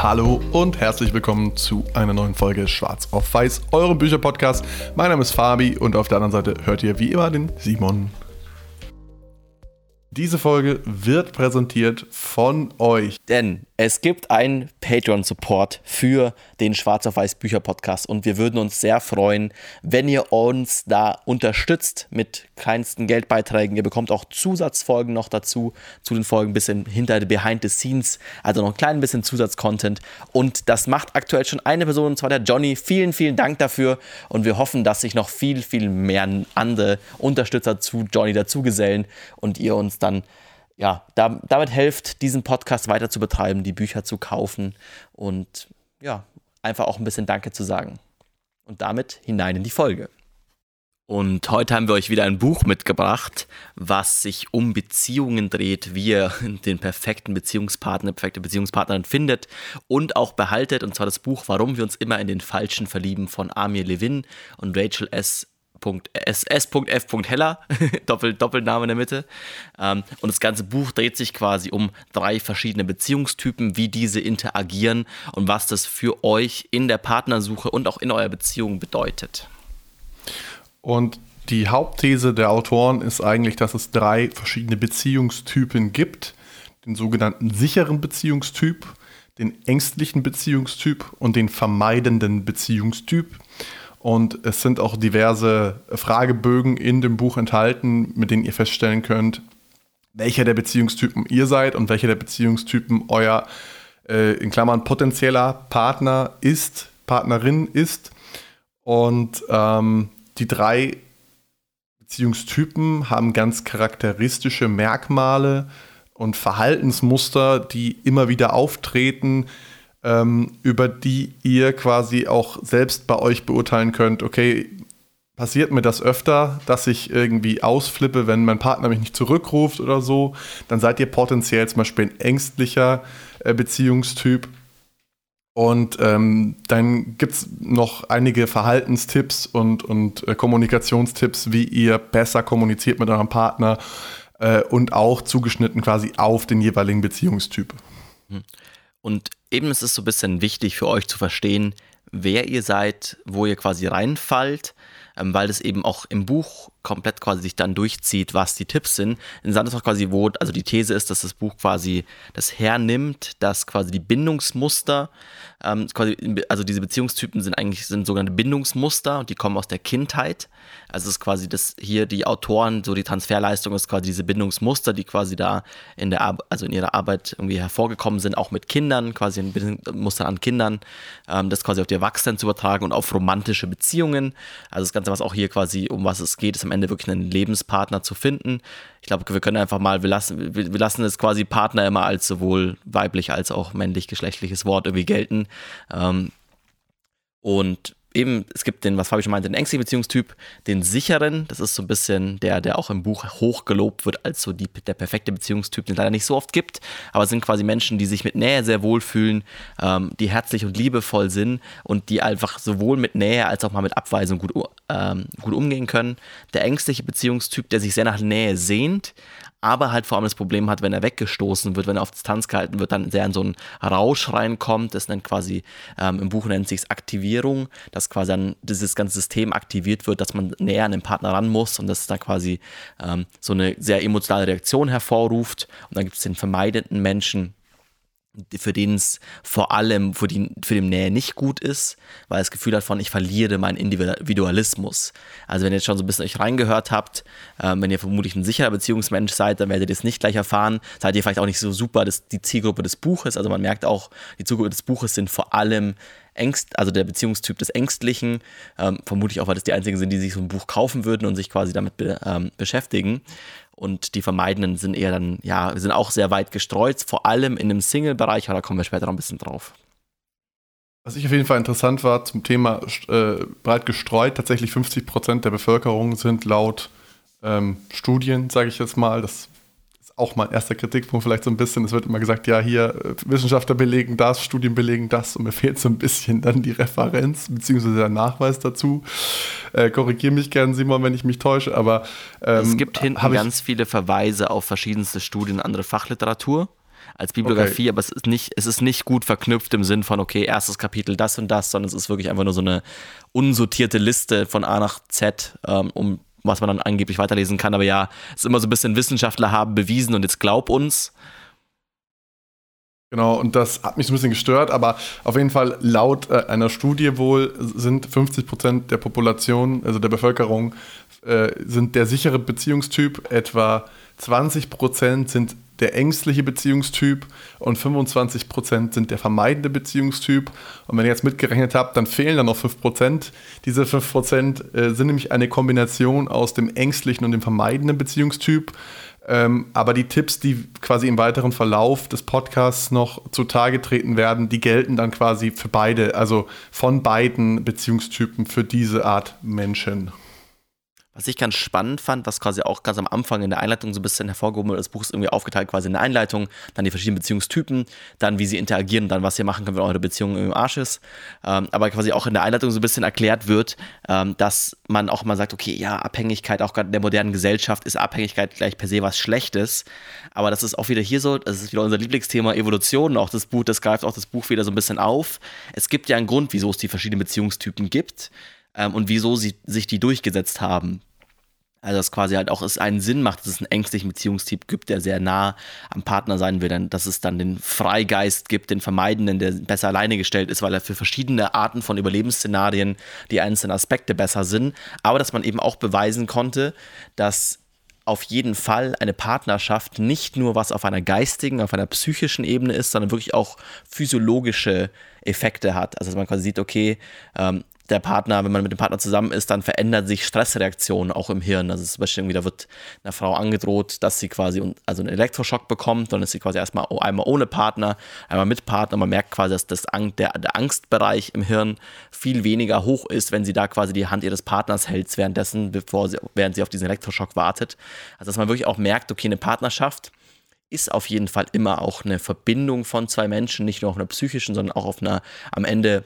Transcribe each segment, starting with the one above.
Hallo und herzlich willkommen zu einer neuen Folge Schwarz auf Weiß, eurem Bücherpodcast. Mein Name ist Fabi und auf der anderen Seite hört ihr wie immer den Simon. Diese Folge wird präsentiert von euch. Denn es gibt einen Patreon-Support für den Schwarz auf Weiß Bücher Podcast und wir würden uns sehr freuen, wenn ihr uns da unterstützt mit kleinsten Geldbeiträgen. Ihr bekommt auch Zusatzfolgen noch dazu, zu den Folgen ein bisschen hinter Behind the Scenes, also noch ein klein bisschen Zusatzcontent. Und das macht aktuell schon eine Person, und zwar der Johnny. Vielen, vielen Dank dafür und wir hoffen, dass sich noch viel, viel mehr andere Unterstützer zu Johnny dazugesellen und ihr uns dann ja, da, damit helft, diesen Podcast weiter zu betreiben, die Bücher zu kaufen und ja, einfach auch ein bisschen Danke zu sagen. Und damit hinein in die Folge. Und heute haben wir euch wieder ein Buch mitgebracht, was sich um Beziehungen dreht, wie ihr den perfekten Beziehungspartner, perfekte Beziehungspartnerin findet und auch behaltet. Und zwar das Buch Warum wir uns immer in den Falschen verlieben von Amir Levin und Rachel S. S.F. Heller, Doppel, Doppelname in der Mitte. Ähm, und das ganze Buch dreht sich quasi um drei verschiedene Beziehungstypen, wie diese interagieren und was das für euch in der Partnersuche und auch in eurer Beziehung bedeutet. Und die Hauptthese der Autoren ist eigentlich, dass es drei verschiedene Beziehungstypen gibt. Den sogenannten sicheren Beziehungstyp, den ängstlichen Beziehungstyp und den vermeidenden Beziehungstyp. Und es sind auch diverse Fragebögen in dem Buch enthalten, mit denen ihr feststellen könnt, welcher der Beziehungstypen ihr seid und welcher der Beziehungstypen euer, äh, in Klammern, potenzieller Partner ist, Partnerin ist. Und ähm, die drei Beziehungstypen haben ganz charakteristische Merkmale und Verhaltensmuster, die immer wieder auftreten, ähm, über die ihr quasi auch selbst bei euch beurteilen könnt, okay, passiert mir das öfter, dass ich irgendwie ausflippe, wenn mein Partner mich nicht zurückruft oder so, dann seid ihr potenziell zum Beispiel ein ängstlicher äh, Beziehungstyp. Und ähm, dann gibt es noch einige Verhaltenstipps und, und äh, Kommunikationstipps, wie ihr besser kommuniziert mit eurem Partner äh, und auch zugeschnitten quasi auf den jeweiligen Beziehungstyp. Hm. Und eben ist es so ein bisschen wichtig für euch zu verstehen, wer ihr seid, wo ihr quasi reinfallt, ähm, weil das eben auch im Buch komplett quasi sich dann durchzieht, was die Tipps sind. Interessant ist auch quasi, wo, also die These ist, dass das Buch quasi das hernimmt, dass quasi die Bindungsmuster, ähm, quasi, also diese Beziehungstypen sind eigentlich sind sogenannte Bindungsmuster und die kommen aus der Kindheit. Also es ist quasi das hier die Autoren, so die Transferleistung ist quasi diese Bindungsmuster, die quasi da in der Ar also in ihrer Arbeit irgendwie hervorgekommen sind, auch mit Kindern, quasi ein Bindungsmuster an Kindern, ähm, das quasi auf die Erwachsenen zu übertragen und auf romantische Beziehungen. Also das Ganze, was auch hier quasi um was es geht, ist am Ende wirklich einen Lebenspartner zu finden. Ich glaube, wir können einfach mal, wir lassen, wir, wir lassen es quasi Partner immer als sowohl weiblich als auch männlich-geschlechtliches Wort irgendwie gelten. Ähm, und eben, es gibt den, was Fabi schon meinte, den ängstlichen Beziehungstyp, den sicheren, das ist so ein bisschen der, der auch im Buch hochgelobt wird als so die, der perfekte Beziehungstyp, den es leider nicht so oft gibt, aber es sind quasi Menschen, die sich mit Nähe sehr wohlfühlen, ähm, die herzlich und liebevoll sind und die einfach sowohl mit Nähe als auch mal mit Abweisung gut, ähm, gut umgehen können. Der ängstliche Beziehungstyp, der sich sehr nach Nähe sehnt, aber halt vor allem das Problem hat, wenn er weggestoßen wird, wenn er auf Distanz gehalten wird, dann sehr in so einen Rausch reinkommt. Das nennt quasi, ähm, im Buch nennt sich Aktivierung, dass quasi dann dieses ganze System aktiviert wird, dass man näher an den Partner ran muss und dass es da quasi ähm, so eine sehr emotionale Reaktion hervorruft. Und dann gibt es den vermeidenden Menschen, für den es vor allem für, die, für den Nähe nicht gut ist, weil das Gefühl hat von, ich verliere meinen Individualismus. Also wenn ihr jetzt schon so ein bisschen euch reingehört habt, äh, wenn ihr vermutlich ein sicherer Beziehungsmensch seid, dann werdet ihr das nicht gleich erfahren. Seid ihr vielleicht auch nicht so super das, die Zielgruppe des Buches. Also man merkt auch, die Zielgruppe des Buches sind vor allem Ängst, also der Beziehungstyp des Ängstlichen, ähm, vermutlich auch, weil das die einzigen sind, die sich so ein Buch kaufen würden und sich quasi damit be, ähm, beschäftigen und die Vermeidenden sind eher dann, ja, sind auch sehr weit gestreut, vor allem in dem Single-Bereich, aber da kommen wir später noch ein bisschen drauf. Was ich auf jeden Fall interessant war zum Thema äh, breit gestreut, tatsächlich 50 Prozent der Bevölkerung sind laut ähm, Studien, sage ich jetzt mal, das auch mein erster Kritikpunkt vielleicht so ein bisschen. Es wird immer gesagt, ja, hier äh, Wissenschaftler belegen das, Studien belegen das und mir fehlt so ein bisschen dann die Referenz bzw. der Nachweis dazu. Äh, Korrigiere mich gern, Simon, wenn ich mich täusche, aber ähm, es gibt hinten ganz viele Verweise auf verschiedenste Studien, andere Fachliteratur. als Bibliografie, okay. aber es ist, nicht, es ist nicht gut verknüpft im Sinn von, okay, erstes Kapitel das und das, sondern es ist wirklich einfach nur so eine unsortierte Liste von A nach Z, ähm, um was man dann angeblich weiterlesen kann. Aber ja, es ist immer so ein bisschen Wissenschaftler haben bewiesen und jetzt glaub uns. Genau, und das hat mich so ein bisschen gestört, aber auf jeden Fall laut äh, einer Studie wohl sind 50 Prozent der Population, also der Bevölkerung, äh, sind der sichere Beziehungstyp, etwa 20 Prozent sind der ängstliche Beziehungstyp und 25 Prozent sind der vermeidende Beziehungstyp. Und wenn ihr jetzt mitgerechnet habt, dann fehlen dann noch 5 Prozent. Diese 5 Prozent äh, sind nämlich eine Kombination aus dem ängstlichen und dem vermeidenden Beziehungstyp. Ähm, aber die Tipps, die quasi im weiteren Verlauf des Podcasts noch zutage treten werden, die gelten dann quasi für beide, also von beiden Beziehungstypen für diese Art Menschen. Was ich ganz spannend fand, was quasi auch ganz am Anfang in der Einleitung so ein bisschen hervorgehoben wurde, das Buch ist irgendwie aufgeteilt quasi in der Einleitung, dann die verschiedenen Beziehungstypen, dann wie sie interagieren, dann was ihr machen könnt, wenn eure Beziehung im Arsch ist. Ähm, aber quasi auch in der Einleitung so ein bisschen erklärt wird, ähm, dass man auch mal sagt, okay, ja, Abhängigkeit, auch gerade in der modernen Gesellschaft ist Abhängigkeit gleich per se was Schlechtes. Aber das ist auch wieder hier so, das ist wieder unser Lieblingsthema Evolution, auch das Buch, das greift auch das Buch wieder so ein bisschen auf. Es gibt ja einen Grund, wieso es die verschiedenen Beziehungstypen gibt ähm, und wieso sie sich die durchgesetzt haben. Also dass quasi halt auch es einen Sinn macht, dass es einen ängstlichen Beziehungstyp gibt, der sehr nah am Partner sein will, dass es dann den Freigeist gibt, den Vermeidenden, der besser alleine gestellt ist, weil er für verschiedene Arten von Überlebensszenarien die einzelnen Aspekte besser sind, aber dass man eben auch beweisen konnte, dass auf jeden Fall eine Partnerschaft nicht nur was auf einer geistigen, auf einer psychischen Ebene ist, sondern wirklich auch physiologische Effekte hat. Also dass man quasi sieht, okay, ähm, der Partner, wenn man mit dem Partner zusammen ist, dann verändern sich Stressreaktionen auch im Hirn. Also zum Beispiel da wird einer Frau angedroht, dass sie quasi also einen Elektroschock bekommt, dann ist sie quasi erstmal einmal ohne Partner, einmal mit Partner. Man merkt quasi, dass das, der, der Angstbereich im Hirn viel weniger hoch ist, wenn sie da quasi die Hand ihres Partners hält währenddessen, bevor sie, während sie auf diesen Elektroschock wartet. Also dass man wirklich auch merkt, okay, eine Partnerschaft ist auf jeden Fall immer auch eine Verbindung von zwei Menschen, nicht nur auf einer psychischen, sondern auch auf einer am Ende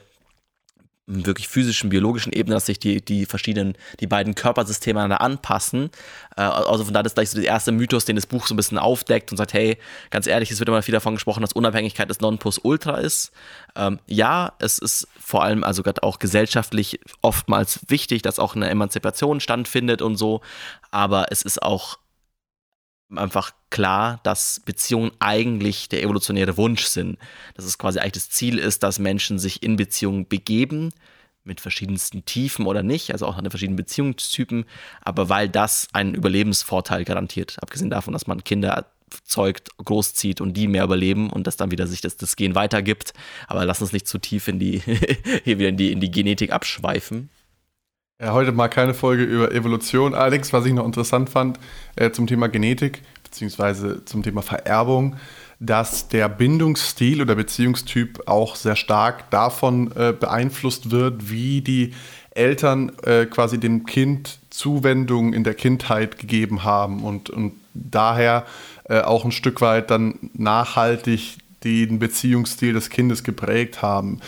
wirklich physischen, biologischen Ebene, dass sich die, die verschiedenen, die beiden Körpersysteme aneinander anpassen. Äh, also von da ist gleich so der erste Mythos, den das Buch so ein bisschen aufdeckt und sagt, hey, ganz ehrlich, es wird immer viel davon gesprochen, dass Unabhängigkeit das Nonplusultra ist. Ähm, ja, es ist vor allem also gerade auch gesellschaftlich oftmals wichtig, dass auch eine Emanzipation stattfindet und so, aber es ist auch einfach klar, dass Beziehungen eigentlich der evolutionäre Wunsch sind. Dass es quasi eigentlich das Ziel ist, dass Menschen sich in Beziehungen begeben, mit verschiedensten Tiefen oder nicht, also auch an den verschiedenen Beziehungstypen, aber weil das einen Überlebensvorteil garantiert. Abgesehen davon, dass man Kinder zeugt, großzieht und die mehr überleben und dass dann wieder sich das, das Gen weitergibt. Aber lass uns nicht zu tief in die, hier wieder in die, in die Genetik abschweifen. Ja, heute mal keine Folge über Evolution. Allerdings, was ich noch interessant fand äh, zum Thema Genetik, beziehungsweise zum Thema Vererbung, dass der Bindungsstil oder Beziehungstyp auch sehr stark davon äh, beeinflusst wird, wie die Eltern äh, quasi dem Kind Zuwendung in der Kindheit gegeben haben und, und daher äh, auch ein Stück weit dann nachhaltig den Beziehungsstil des Kindes geprägt haben.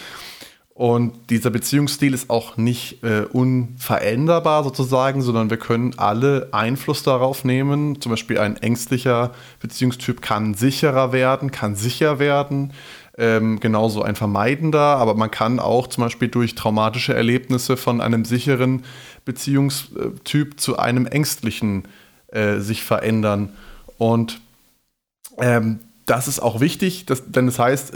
Und dieser Beziehungsstil ist auch nicht äh, unveränderbar sozusagen, sondern wir können alle Einfluss darauf nehmen. Zum Beispiel ein ängstlicher Beziehungstyp kann sicherer werden, kann sicher werden. Ähm, genauso ein vermeidender, aber man kann auch zum Beispiel durch traumatische Erlebnisse von einem sicheren Beziehungstyp zu einem ängstlichen äh, sich verändern. Und ähm, das ist auch wichtig, dass, denn das heißt,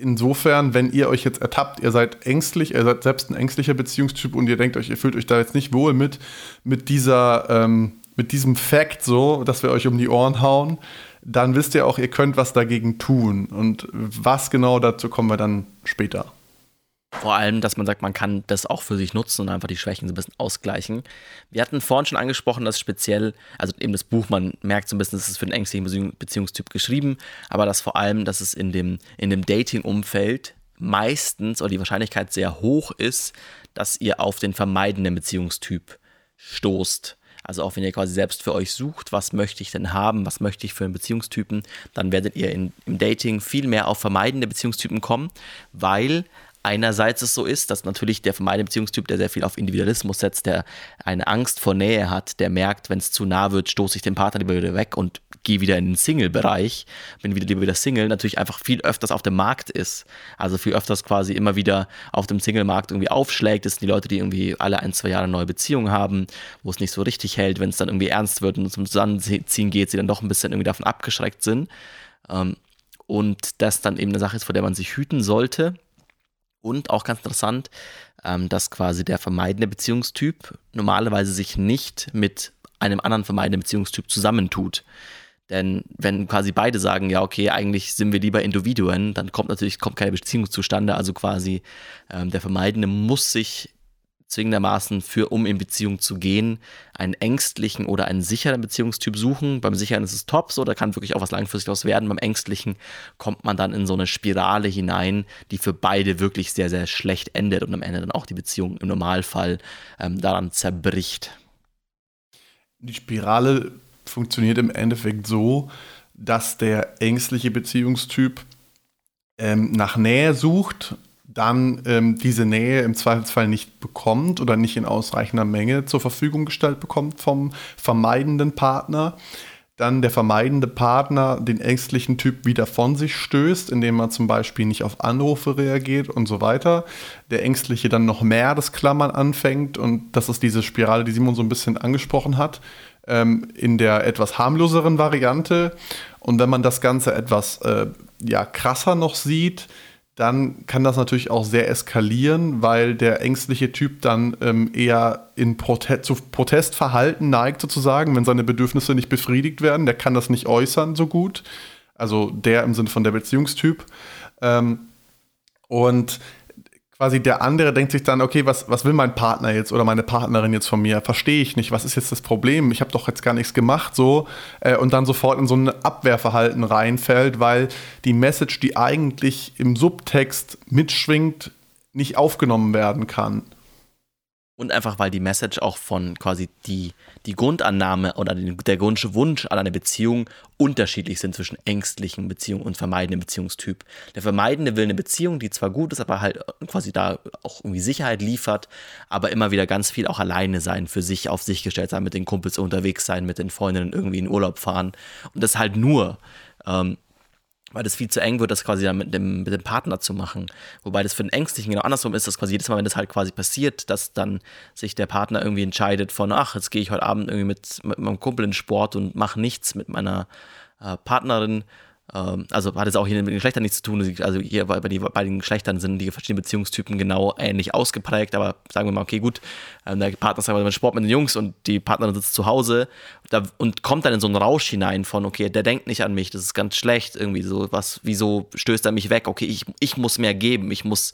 insofern, wenn ihr euch jetzt ertappt, ihr seid ängstlich, ihr seid selbst ein ängstlicher Beziehungstyp und ihr denkt euch, ihr fühlt euch da jetzt nicht wohl mit, mit dieser, ähm, mit diesem Fact so, dass wir euch um die Ohren hauen, dann wisst ihr auch, ihr könnt was dagegen tun. Und was genau dazu kommen wir dann später. Vor allem, dass man sagt, man kann das auch für sich nutzen und einfach die Schwächen so ein bisschen ausgleichen. Wir hatten vorhin schon angesprochen, dass speziell, also eben das Buch, man merkt so ein bisschen, dass es für den ängstlichen Beziehungstyp geschrieben, aber dass vor allem, dass es in dem, in dem Dating-Umfeld meistens oder die Wahrscheinlichkeit sehr hoch ist, dass ihr auf den vermeidenden Beziehungstyp stoßt. Also auch wenn ihr quasi selbst für euch sucht, was möchte ich denn haben, was möchte ich für einen Beziehungstypen, dann werdet ihr in, im Dating viel mehr auf vermeidende Beziehungstypen kommen, weil einerseits es so ist, dass natürlich der vermeidende Beziehungstyp, der sehr viel auf Individualismus setzt, der eine Angst vor Nähe hat, der merkt, wenn es zu nah wird, stoße ich den Partner lieber wieder weg und gehe wieder in den Single-Bereich, bin wieder lieber wieder Single, natürlich einfach viel öfters auf dem Markt ist. Also viel öfters quasi immer wieder auf dem Single-Markt irgendwie aufschlägt. Das sind die Leute, die irgendwie alle ein, zwei Jahre neue Beziehungen haben, wo es nicht so richtig hält, wenn es dann irgendwie ernst wird und zum Zusammenziehen geht, sie dann doch ein bisschen irgendwie davon abgeschreckt sind. Ähm, und das dann eben eine Sache ist, vor der man sich hüten sollte. Und auch ganz interessant, ähm, dass quasi der vermeidende Beziehungstyp normalerweise sich nicht mit einem anderen vermeidenden Beziehungstyp zusammentut. Denn wenn quasi beide sagen, ja, okay, eigentlich sind wir lieber Individuen, dann kommt natürlich kommt keine Beziehung zustande. Also quasi ähm, der Vermeidende muss sich zwingendermaßen für, um in Beziehung zu gehen, einen ängstlichen oder einen sicheren Beziehungstyp suchen. Beim sicheren ist es top, so, da kann wirklich auch was langfristig daraus werden. Beim ängstlichen kommt man dann in so eine Spirale hinein, die für beide wirklich sehr, sehr schlecht endet und am Ende dann auch die Beziehung im Normalfall ähm, daran zerbricht. Die Spirale funktioniert im Endeffekt so, dass der ängstliche Beziehungstyp ähm, nach Nähe sucht, dann ähm, diese Nähe im Zweifelsfall nicht bekommt oder nicht in ausreichender Menge zur Verfügung gestellt bekommt vom vermeidenden Partner. Dann der vermeidende Partner den ängstlichen Typ wieder von sich stößt, indem er zum Beispiel nicht auf Anrufe reagiert und so weiter. Der Ängstliche dann noch mehr das Klammern anfängt und das ist diese Spirale, die Simon so ein bisschen angesprochen hat ähm, in der etwas harmloseren Variante. Und wenn man das Ganze etwas äh, ja, krasser noch sieht, dann kann das natürlich auch sehr eskalieren, weil der ängstliche Typ dann ähm, eher in Prote zu Protestverhalten neigt, sozusagen, wenn seine Bedürfnisse nicht befriedigt werden. Der kann das nicht äußern so gut. Also der im Sinne von der Beziehungstyp. Ähm, und quasi der andere denkt sich dann, okay, was, was will mein Partner jetzt oder meine Partnerin jetzt von mir? Verstehe ich nicht. Was ist jetzt das Problem? Ich habe doch jetzt gar nichts gemacht, so. Äh, und dann sofort in so ein Abwehrverhalten reinfällt, weil die Message, die eigentlich im Subtext mitschwingt, nicht aufgenommen werden kann. Und einfach, weil die Message auch von quasi die, die Grundannahme oder der grundsche Wunsch an eine Beziehung unterschiedlich sind zwischen ängstlichen Beziehungen und vermeidenden Beziehungstyp. Der Vermeidende will eine Beziehung, die zwar gut ist, aber halt quasi da auch irgendwie Sicherheit liefert, aber immer wieder ganz viel auch alleine sein, für sich auf sich gestellt sein, mit den Kumpels unterwegs sein, mit den Freundinnen irgendwie in Urlaub fahren. Und das halt nur. Ähm, weil das viel zu eng wird, das quasi dann mit dem, mit dem Partner zu machen. Wobei das für den Ängstlichen genau andersrum ist, dass quasi jedes Mal, wenn das halt quasi passiert, dass dann sich der Partner irgendwie entscheidet von, ach, jetzt gehe ich heute Abend irgendwie mit, mit meinem Kumpel in Sport und mache nichts mit meiner äh, Partnerin, also hat es auch hier mit den Geschlechtern nichts zu tun. Also hier bei, die, bei den Geschlechtern sind die verschiedenen Beziehungstypen genau ähnlich ausgeprägt. Aber sagen wir mal, okay, gut, ähm, der Partner sagt mal Sport mit den Jungs und die Partnerin sitzt zu Hause und kommt dann in so einen Rausch hinein von, okay, der denkt nicht an mich, das ist ganz schlecht, irgendwie so, was, wieso stößt er mich weg? Okay, ich, ich muss mehr geben, ich muss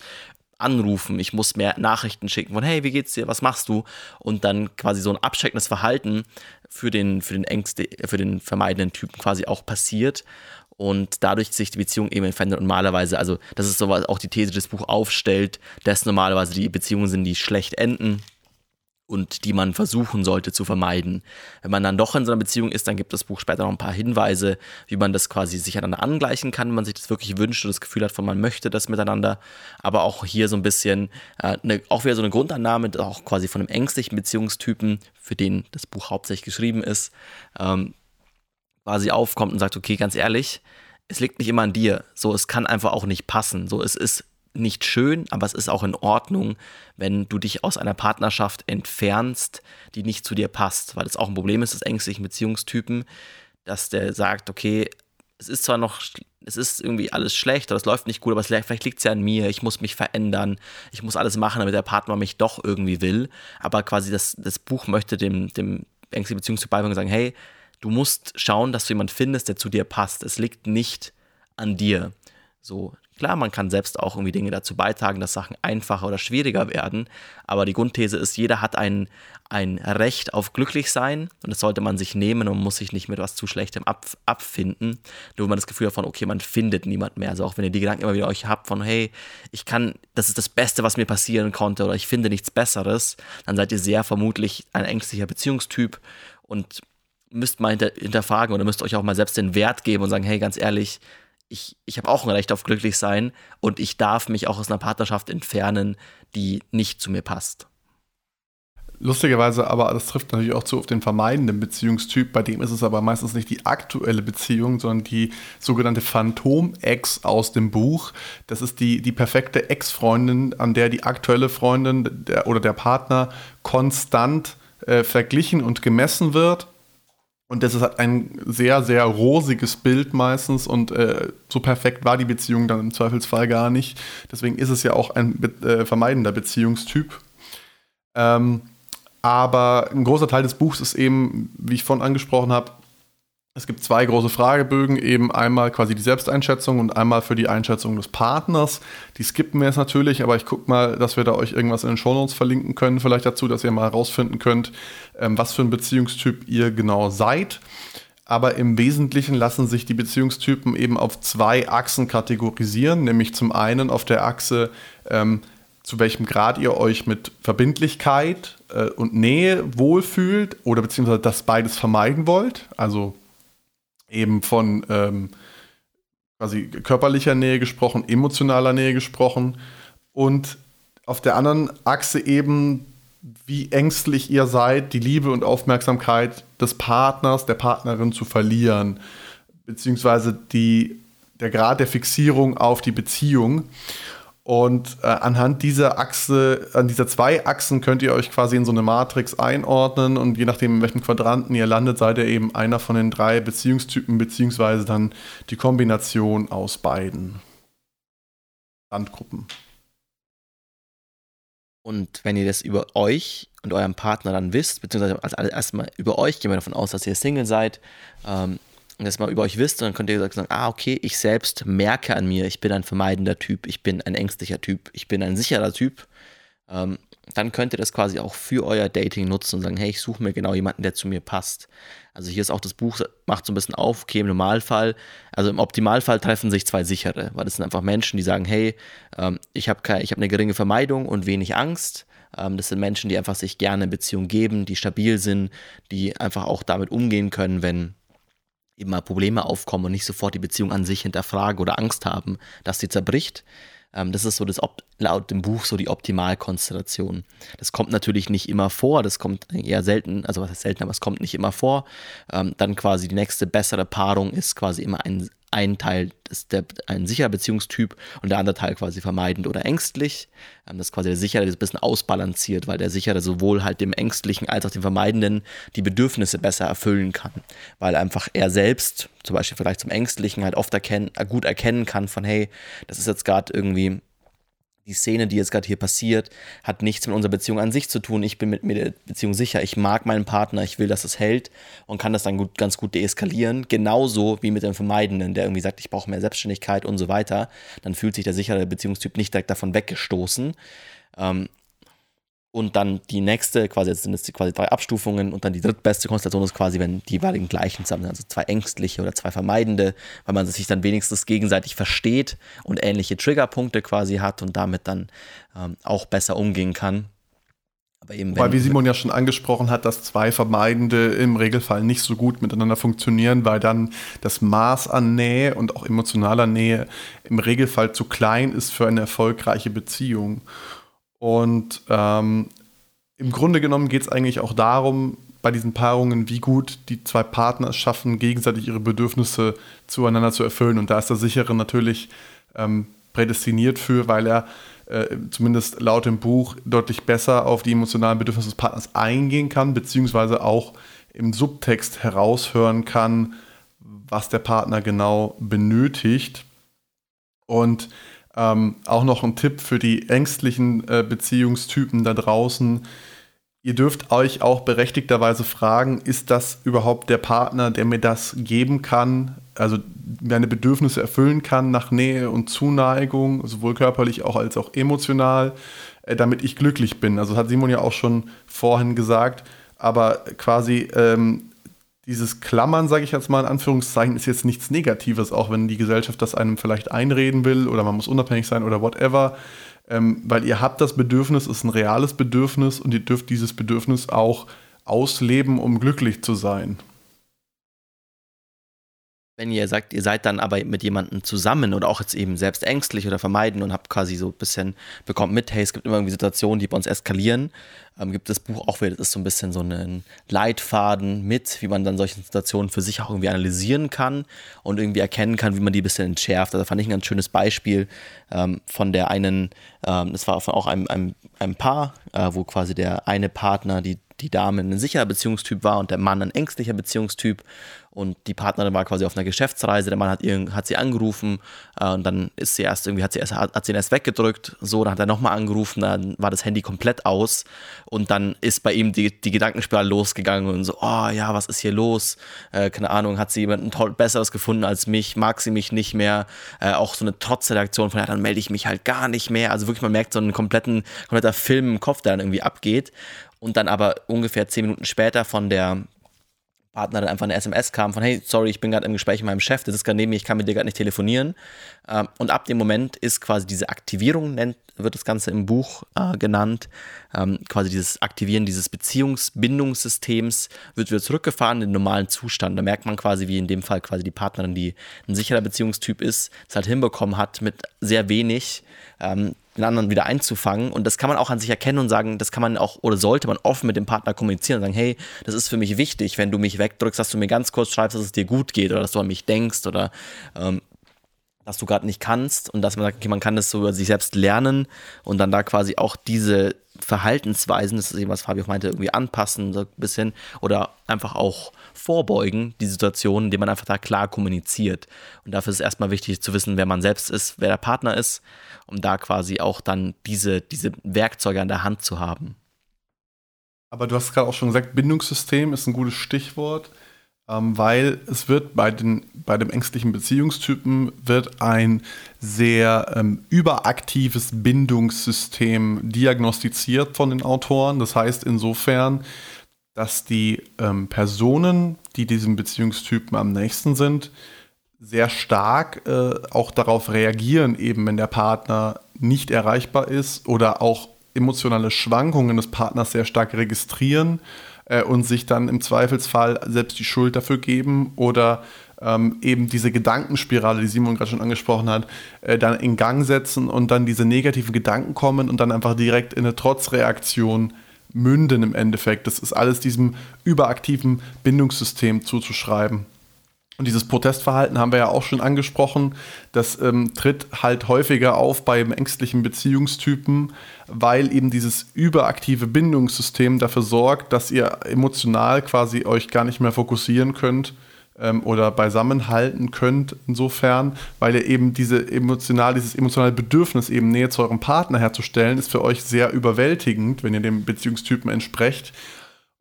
anrufen, ich muss mehr Nachrichten schicken von hey, wie geht's dir, was machst du? Und dann quasi so ein abschreckendes Verhalten für den, für den Ängste, für den vermeidenden Typen quasi auch passiert und dadurch sich die Beziehung eben verändert und normalerweise, also das ist so was auch die These, die das Buch aufstellt, dass normalerweise die Beziehungen sind, die schlecht enden und die man versuchen sollte zu vermeiden. Wenn man dann doch in so einer Beziehung ist, dann gibt das Buch später noch ein paar Hinweise, wie man das quasi sich einander angleichen kann, wenn man sich das wirklich wünscht und das Gefühl hat, von man möchte das miteinander. Aber auch hier so ein bisschen, äh, ne, auch wieder so eine Grundannahme, auch quasi von einem ängstlichen Beziehungstypen, für den das Buch hauptsächlich geschrieben ist, ähm, quasi aufkommt und sagt, okay, ganz ehrlich, es liegt nicht immer an dir. So, es kann einfach auch nicht passen. So, es ist nicht schön, aber es ist auch in Ordnung, wenn du dich aus einer Partnerschaft entfernst, die nicht zu dir passt, weil es auch ein Problem ist des ängstlichen Beziehungstypen, dass der sagt, okay, es ist zwar noch, es ist irgendwie alles schlecht oder es läuft nicht gut, aber vielleicht liegt es ja an mir, ich muss mich verändern, ich muss alles machen, damit der Partner mich doch irgendwie will. Aber quasi das, das Buch möchte dem, dem ängstlichen Beziehungstyp beibringen und sagen, hey, du musst schauen, dass du jemanden findest, der zu dir passt. Es liegt nicht an dir. So, klar, man kann selbst auch irgendwie Dinge dazu beitragen, dass Sachen einfacher oder schwieriger werden. Aber die Grundthese ist, jeder hat ein, ein Recht auf Glücklichsein und das sollte man sich nehmen und muss sich nicht mit was zu Schlechtem ab, abfinden. Nur wenn man das Gefühl hat von, okay, man findet niemand mehr. Also auch wenn ihr die Gedanken immer wieder euch habt von, hey, ich kann, das ist das Beste, was mir passieren konnte oder ich finde nichts Besseres, dann seid ihr sehr vermutlich ein ängstlicher Beziehungstyp und müsst mal hinter, hinterfragen oder müsst euch auch mal selbst den Wert geben und sagen, hey, ganz ehrlich, ich, ich habe auch ein Recht auf glücklich sein und ich darf mich auch aus einer Partnerschaft entfernen, die nicht zu mir passt. Lustigerweise aber, das trifft natürlich auch zu auf den vermeidenden Beziehungstyp, bei dem ist es aber meistens nicht die aktuelle Beziehung, sondern die sogenannte Phantom-Ex aus dem Buch. Das ist die, die perfekte Ex-Freundin, an der die aktuelle Freundin der, oder der Partner konstant äh, verglichen und gemessen wird. Und das ist halt ein sehr, sehr rosiges Bild meistens und äh, so perfekt war die Beziehung dann im Zweifelsfall gar nicht. Deswegen ist es ja auch ein äh, vermeidender Beziehungstyp. Ähm, aber ein großer Teil des Buchs ist eben, wie ich vorhin angesprochen habe, es gibt zwei große Fragebögen, eben einmal quasi die Selbsteinschätzung und einmal für die Einschätzung des Partners. Die skippen wir jetzt natürlich, aber ich gucke mal, dass wir da euch irgendwas in den Shownotes verlinken können, vielleicht dazu, dass ihr mal herausfinden könnt, ähm, was für ein Beziehungstyp ihr genau seid. Aber im Wesentlichen lassen sich die Beziehungstypen eben auf zwei Achsen kategorisieren, nämlich zum einen auf der Achse ähm, zu welchem Grad ihr euch mit Verbindlichkeit äh, und Nähe wohlfühlt oder beziehungsweise das beides vermeiden wollt. Also eben von ähm, quasi körperlicher Nähe gesprochen, emotionaler Nähe gesprochen und auf der anderen Achse eben, wie ängstlich ihr seid, die Liebe und Aufmerksamkeit des Partners, der Partnerin zu verlieren, beziehungsweise die, der Grad der Fixierung auf die Beziehung. Und äh, anhand dieser Achse, an dieser zwei Achsen könnt ihr euch quasi in so eine Matrix einordnen und je nachdem, in welchem Quadranten ihr landet, seid ihr eben einer von den drei Beziehungstypen, beziehungsweise dann die Kombination aus beiden Randgruppen. Und wenn ihr das über euch und euren Partner dann wisst, beziehungsweise erstmal über euch, gehen wir davon aus, dass ihr Single seid, ähm, das mal über euch wisst, dann könnt ihr sagen, ah, okay, ich selbst merke an mir, ich bin ein vermeidender Typ, ich bin ein ängstlicher Typ, ich bin ein sicherer Typ. Ähm, dann könnt ihr das quasi auch für euer Dating nutzen und sagen, hey, ich suche mir genau jemanden, der zu mir passt. Also hier ist auch das Buch, macht so ein bisschen auf, okay, im Normalfall, also im Optimalfall treffen sich zwei sichere, weil das sind einfach Menschen, die sagen, hey, ähm, ich habe hab eine geringe Vermeidung und wenig Angst. Ähm, das sind Menschen, die einfach sich gerne in Beziehung geben, die stabil sind, die einfach auch damit umgehen können, wenn mal Probleme aufkommen und nicht sofort die Beziehung an sich hinterfragen oder Angst haben, dass sie zerbricht. Ähm, das ist so das laut dem Buch so die Optimalkonstellation. Das kommt natürlich nicht immer vor, das kommt eher selten, also was ist selten, aber es kommt nicht immer vor. Ähm, dann quasi die nächste bessere Paarung ist quasi immer ein ein Teil ist der, ein sicherer Beziehungstyp und der andere Teil quasi vermeidend oder ängstlich. Ähm, das ist quasi der sichere ist ein bisschen ausbalanciert, weil der sichere sowohl halt dem ängstlichen als auch dem vermeidenden die Bedürfnisse besser erfüllen kann, weil einfach er selbst, zum Beispiel vielleicht zum ängstlichen, halt oft erkennen, gut erkennen kann von hey, das ist jetzt gerade irgendwie die Szene, die jetzt gerade hier passiert, hat nichts mit unserer Beziehung an sich zu tun. Ich bin mit mir der Beziehung sicher. Ich mag meinen Partner, ich will, dass es hält und kann das dann gut, ganz gut deeskalieren. Genauso wie mit dem Vermeidenden, der irgendwie sagt, ich brauche mehr Selbstständigkeit und so weiter. Dann fühlt sich der sichere Beziehungstyp nicht direkt davon weggestoßen. Ähm, und dann die nächste, quasi jetzt sind es quasi drei Abstufungen und dann die drittbeste Konstellation ist quasi, wenn die jeweiligen gleichen zusammen sind, also zwei ängstliche oder zwei vermeidende, weil man sich dann wenigstens gegenseitig versteht und ähnliche Triggerpunkte quasi hat und damit dann ähm, auch besser umgehen kann. Aber eben, weil wie Simon ja schon angesprochen hat, dass zwei Vermeidende im Regelfall nicht so gut miteinander funktionieren, weil dann das Maß an Nähe und auch emotionaler Nähe im Regelfall zu klein ist für eine erfolgreiche Beziehung. Und ähm, im Grunde genommen geht es eigentlich auch darum, bei diesen Paarungen, wie gut die zwei Partner es schaffen, gegenseitig ihre Bedürfnisse zueinander zu erfüllen. Und da ist der Sichere natürlich ähm, prädestiniert für, weil er äh, zumindest laut dem Buch deutlich besser auf die emotionalen Bedürfnisse des Partners eingehen kann, beziehungsweise auch im Subtext heraushören kann, was der Partner genau benötigt. Und ähm, auch noch ein Tipp für die ängstlichen äh, Beziehungstypen da draußen. Ihr dürft euch auch berechtigterweise fragen, ist das überhaupt der Partner, der mir das geben kann, also meine Bedürfnisse erfüllen kann nach Nähe und Zuneigung, sowohl körperlich auch als auch emotional, äh, damit ich glücklich bin. Also hat Simon ja auch schon vorhin gesagt, aber quasi ähm, dieses Klammern, sage ich jetzt mal in Anführungszeichen, ist jetzt nichts Negatives, auch wenn die Gesellschaft das einem vielleicht einreden will oder man muss unabhängig sein oder whatever. Ähm, weil ihr habt das Bedürfnis, ist ein reales Bedürfnis und ihr dürft dieses Bedürfnis auch ausleben, um glücklich zu sein. Wenn ihr sagt, ihr seid dann aber mit jemandem zusammen oder auch jetzt eben selbst ängstlich oder vermeiden und habt quasi so ein bisschen, bekommt mit, hey, es gibt immer irgendwie Situationen, die bei uns eskalieren, ähm, gibt das Buch auch wieder, das ist so ein bisschen so ein Leitfaden mit, wie man dann solche Situationen für sich auch irgendwie analysieren kann und irgendwie erkennen kann, wie man die ein bisschen entschärft. Also fand ich ein ganz schönes Beispiel ähm, von der einen, ähm, das war auch einem, einem, einem Paar, äh, wo quasi der eine Partner die die Dame ein sicherer Beziehungstyp war und der Mann ein ängstlicher Beziehungstyp. Und die Partnerin war quasi auf einer Geschäftsreise. Der Mann hat, ihr, hat sie angerufen äh, und dann ist sie erst irgendwie, hat sie, erst, hat sie ihn erst weggedrückt. So, dann hat er nochmal angerufen, dann war das Handy komplett aus. Und dann ist bei ihm die, die Gedankenspirale losgegangen und so, oh ja, was ist hier los? Äh, keine Ahnung, hat sie jemanden toll, Besseres gefunden als mich? Mag sie mich nicht mehr? Äh, auch so eine Trotzreaktion von, ja, dann melde ich mich halt gar nicht mehr. Also wirklich, man merkt so einen kompletten, kompletter Film im Kopf, der dann irgendwie abgeht und dann aber ungefähr zehn Minuten später von der Partnerin einfach eine SMS kam von, hey, sorry, ich bin gerade im Gespräch mit meinem Chef, das ist gerade neben mir, ich kann mit dir gerade nicht telefonieren. Ähm, und ab dem Moment ist quasi diese Aktivierung, wird das Ganze im Buch äh, genannt, ähm, quasi dieses Aktivieren dieses Beziehungsbindungssystems wird wieder zurückgefahren in den normalen Zustand. Da merkt man quasi, wie in dem Fall quasi die Partnerin, die ein sicherer Beziehungstyp ist, es halt hinbekommen hat mit sehr wenig, ähm, den anderen wieder einzufangen. Und das kann man auch an sich erkennen und sagen, das kann man auch oder sollte man offen mit dem Partner kommunizieren und sagen, hey, das ist für mich wichtig, wenn du mich wegdrückst, dass du mir ganz kurz schreibst, dass es dir gut geht oder dass du an mich denkst oder ähm, dass du gerade nicht kannst und dass man sagt, okay, man kann das so über sich selbst lernen und dann da quasi auch diese Verhaltensweisen, das ist eben was Fabio meinte, irgendwie anpassen, so ein bisschen oder einfach auch vorbeugen, die Situationen, indem man einfach da klar kommuniziert. Und dafür ist es erstmal wichtig zu wissen, wer man selbst ist, wer der Partner ist, um da quasi auch dann diese, diese Werkzeuge an der Hand zu haben. Aber du hast gerade auch schon gesagt, Bindungssystem ist ein gutes Stichwort ähm, weil es wird bei, den, bei dem ängstlichen Beziehungstypen wird ein sehr ähm, überaktives Bindungssystem diagnostiziert von den Autoren. Das heißt insofern, dass die ähm, Personen, die diesem Beziehungstypen am nächsten sind, sehr stark äh, auch darauf reagieren, eben wenn der Partner nicht erreichbar ist oder auch emotionale Schwankungen des Partners sehr stark registrieren äh, und sich dann im Zweifelsfall selbst die Schuld dafür geben oder ähm, eben diese Gedankenspirale, die Simon gerade schon angesprochen hat, äh, dann in Gang setzen und dann diese negativen Gedanken kommen und dann einfach direkt in eine Trotzreaktion münden im Endeffekt. Das ist alles diesem überaktiven Bindungssystem zuzuschreiben. Und dieses Protestverhalten haben wir ja auch schon angesprochen. Das ähm, tritt halt häufiger auf beim ängstlichen Beziehungstypen, weil eben dieses überaktive Bindungssystem dafür sorgt, dass ihr emotional quasi euch gar nicht mehr fokussieren könnt ähm, oder beisammenhalten könnt, insofern, weil ihr eben diese emotional, dieses emotionale Bedürfnis, eben Nähe zu eurem Partner herzustellen, ist für euch sehr überwältigend, wenn ihr dem Beziehungstypen entsprecht.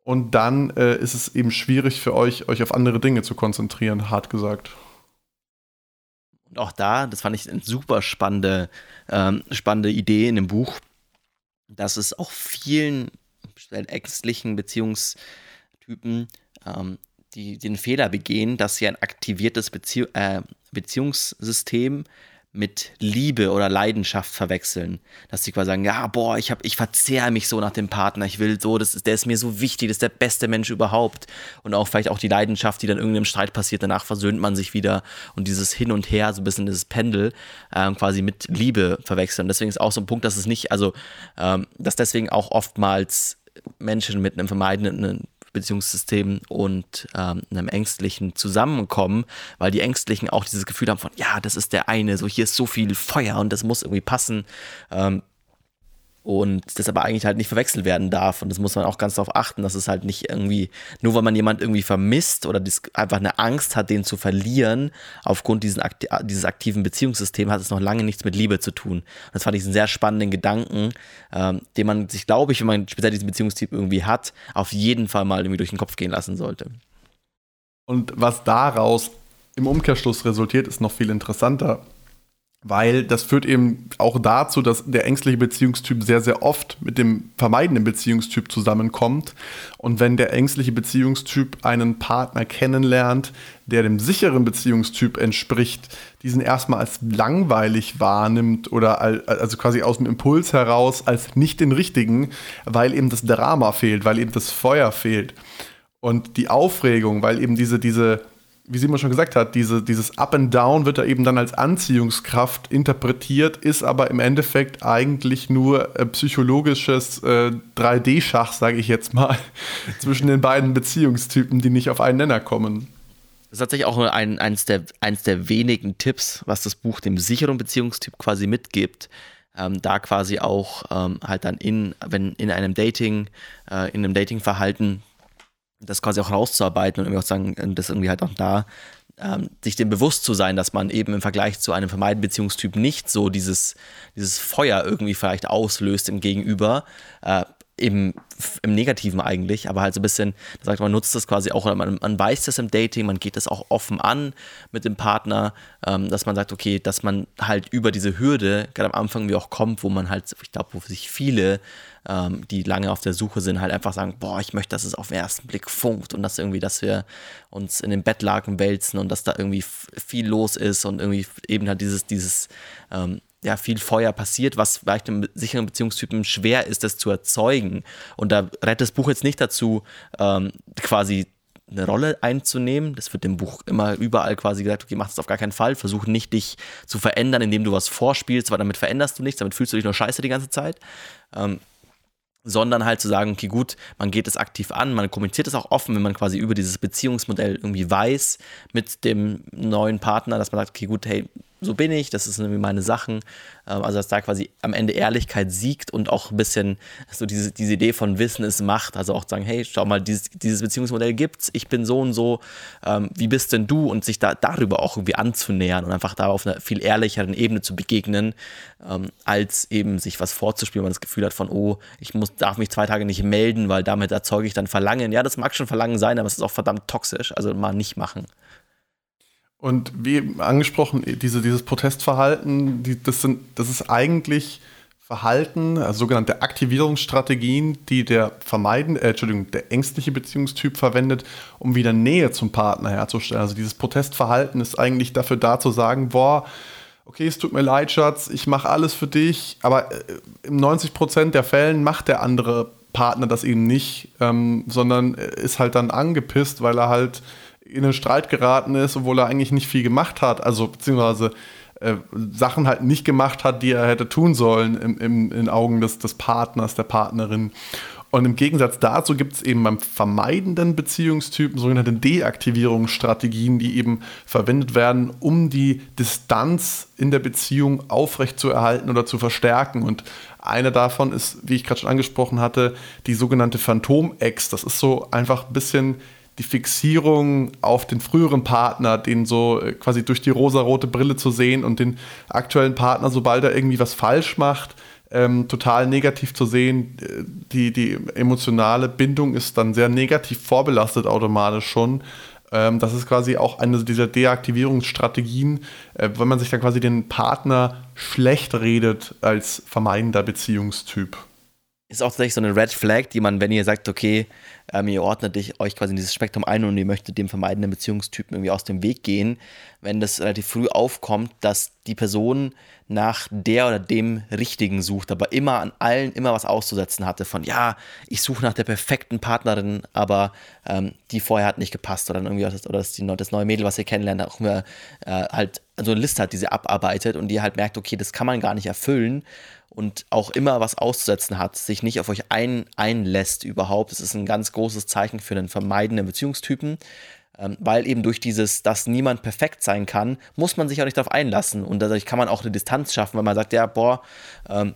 Und dann äh, ist es eben schwierig für euch, euch auf andere Dinge zu konzentrieren, hart gesagt. Und auch da, das fand ich eine super spannende, ähm, spannende Idee in dem Buch, dass es auch vielen ängstlichen Beziehungstypen ähm, die den Fehler begehen, dass sie ein aktiviertes Bezieh äh, Beziehungssystem mit Liebe oder Leidenschaft verwechseln. Dass sie quasi sagen, ja, boah, ich, hab, ich verzehre mich so nach dem Partner, ich will so, das ist, der ist mir so wichtig, das ist der beste Mensch überhaupt. Und auch vielleicht auch die Leidenschaft, die dann irgendeinem Streit passiert, danach versöhnt man sich wieder und dieses Hin und Her, so ein bisschen dieses Pendel, äh, quasi mit Liebe verwechseln. Deswegen ist auch so ein Punkt, dass es nicht, also, ähm, dass deswegen auch oftmals Menschen mit einem vermeidenden Beziehungssystem und ähm, einem Ängstlichen zusammenkommen, weil die Ängstlichen auch dieses Gefühl haben von, ja, das ist der eine, so hier ist so viel Feuer und das muss irgendwie passen. Ähm, und das aber eigentlich halt nicht verwechselt werden darf. Und das muss man auch ganz darauf achten, dass es halt nicht irgendwie, nur weil man jemanden irgendwie vermisst oder einfach eine Angst hat, den zu verlieren, aufgrund diesen, dieses aktiven Beziehungssystems, hat es noch lange nichts mit Liebe zu tun. Und das fand ich einen sehr spannenden Gedanken, ähm, den man sich, glaube ich, wenn man speziell diesen Beziehungstyp irgendwie hat, auf jeden Fall mal irgendwie durch den Kopf gehen lassen sollte. Und was daraus im Umkehrschluss resultiert, ist noch viel interessanter weil das führt eben auch dazu, dass der ängstliche Beziehungstyp sehr, sehr oft mit dem vermeidenden Beziehungstyp zusammenkommt. Und wenn der ängstliche Beziehungstyp einen Partner kennenlernt, der dem sicheren Beziehungstyp entspricht, diesen erstmal als langweilig wahrnimmt oder also quasi aus dem Impuls heraus als nicht den richtigen, weil eben das Drama fehlt, weil eben das Feuer fehlt und die Aufregung, weil eben diese, diese wie Simon schon gesagt hat, diese, dieses Up and Down wird da eben dann als Anziehungskraft interpretiert, ist aber im Endeffekt eigentlich nur äh, psychologisches äh, 3D-Schach, sage ich jetzt mal, zwischen den beiden Beziehungstypen, die nicht auf einen Nenner kommen. Das ist tatsächlich auch ein, eins, der, eins der wenigen Tipps, was das Buch dem sicheren Beziehungstyp quasi mitgibt. Ähm, da quasi auch ähm, halt dann in, wenn in einem Dating, äh, in einem Datingverhalten das quasi auch rauszuarbeiten und irgendwie auch sagen, äh, das irgendwie halt auch da, ähm, sich dem bewusst zu sein, dass man eben im Vergleich zu einem vermeidenden Beziehungstyp nicht so dieses, dieses Feuer irgendwie vielleicht auslöst im Gegenüber, äh, im, im Negativen eigentlich, aber halt so ein bisschen, da sagt man, nutzt das quasi auch, man, man weiß das im Dating, man geht das auch offen an mit dem Partner, ähm, dass man sagt, okay, dass man halt über diese Hürde gerade am Anfang wie auch kommt, wo man halt, ich glaube, wo sich viele, ähm, die lange auf der Suche sind, halt einfach sagen, boah, ich möchte, dass es auf den ersten Blick funkt und dass irgendwie, dass wir uns in den Bettlaken wälzen und dass da irgendwie viel los ist und irgendwie eben halt dieses, dieses ähm, ja, viel Feuer passiert, was vielleicht einem sicheren Beziehungstypen schwer ist, das zu erzeugen. Und da rettet das Buch jetzt nicht dazu, ähm, quasi eine Rolle einzunehmen. Das wird dem Buch immer überall quasi gesagt, okay, mach das auf gar keinen Fall. Versuch nicht, dich zu verändern, indem du was vorspielst, weil damit veränderst du nichts, damit fühlst du dich nur scheiße die ganze Zeit. Ähm, sondern halt zu sagen, okay, gut, man geht es aktiv an, man kommuniziert es auch offen, wenn man quasi über dieses Beziehungsmodell irgendwie weiß mit dem neuen Partner, dass man sagt, okay, gut, hey, so bin ich, das sind irgendwie meine Sachen. Ähm, also, dass da quasi am Ende Ehrlichkeit siegt und auch ein bisschen so diese, diese Idee von Wissen ist Macht. Also auch sagen, hey, schau mal, dieses, dieses Beziehungsmodell gibt's, ich bin so und so, ähm, wie bist denn du? Und sich da darüber auch irgendwie anzunähern und einfach da auf einer viel ehrlicheren Ebene zu begegnen, ähm, als eben sich was vorzuspielen, wenn man das Gefühl hat von, oh, ich muss, darf mich zwei Tage nicht melden, weil damit erzeuge ich dann Verlangen. Ja, das mag schon Verlangen sein, aber es ist auch verdammt toxisch. Also mal nicht machen. Und wie angesprochen, diese, dieses Protestverhalten, die, das, sind, das ist eigentlich Verhalten, also sogenannte Aktivierungsstrategien, die der vermeiden, äh, Entschuldigung, der ängstliche Beziehungstyp verwendet, um wieder Nähe zum Partner herzustellen. Also dieses Protestverhalten ist eigentlich dafür da zu sagen, boah, okay, es tut mir leid, Schatz, ich mache alles für dich, aber äh, in 90% der Fällen macht der andere Partner das eben nicht, ähm, sondern ist halt dann angepisst, weil er halt in einen Streit geraten ist, obwohl er eigentlich nicht viel gemacht hat, also beziehungsweise äh, Sachen halt nicht gemacht hat, die er hätte tun sollen im, im, in Augen des, des Partners, der Partnerin. Und im Gegensatz dazu gibt es eben beim vermeidenden Beziehungstypen sogenannte Deaktivierungsstrategien, die eben verwendet werden, um die Distanz in der Beziehung aufrechtzuerhalten oder zu verstärken. Und eine davon ist, wie ich gerade schon angesprochen hatte, die sogenannte Phantom-Ex. Das ist so einfach ein bisschen die Fixierung auf den früheren Partner, den so äh, quasi durch die rosarote Brille zu sehen und den aktuellen Partner, sobald er irgendwie was falsch macht, ähm, total negativ zu sehen. Äh, die, die emotionale Bindung ist dann sehr negativ vorbelastet automatisch schon. Ähm, das ist quasi auch eine dieser Deaktivierungsstrategien, äh, wenn man sich dann quasi den Partner schlecht redet als vermeidender Beziehungstyp ist auch tatsächlich so eine Red Flag, die man, wenn ihr sagt, okay, ähm, ihr ordnet euch quasi in dieses Spektrum ein und ihr möchtet dem vermeidenden Beziehungstypen irgendwie aus dem Weg gehen, wenn das relativ früh aufkommt, dass die Person nach der oder dem Richtigen sucht, aber immer an allen immer was auszusetzen hatte von, ja, ich suche nach der perfekten Partnerin, aber ähm, die vorher hat nicht gepasst oder irgendwie das, oder das, die, das neue Mädel, was ihr kennenlernt, auch immer äh, halt so eine Liste hat, die sie abarbeitet und die halt merkt, okay, das kann man gar nicht erfüllen und auch immer was auszusetzen hat, sich nicht auf euch ein, einlässt überhaupt. Das ist ein ganz großes Zeichen für einen vermeidenden Beziehungstypen, ähm, weil eben durch dieses, dass niemand perfekt sein kann, muss man sich auch nicht darauf einlassen und dadurch kann man auch eine Distanz schaffen, weil man sagt, ja, boah, ähm,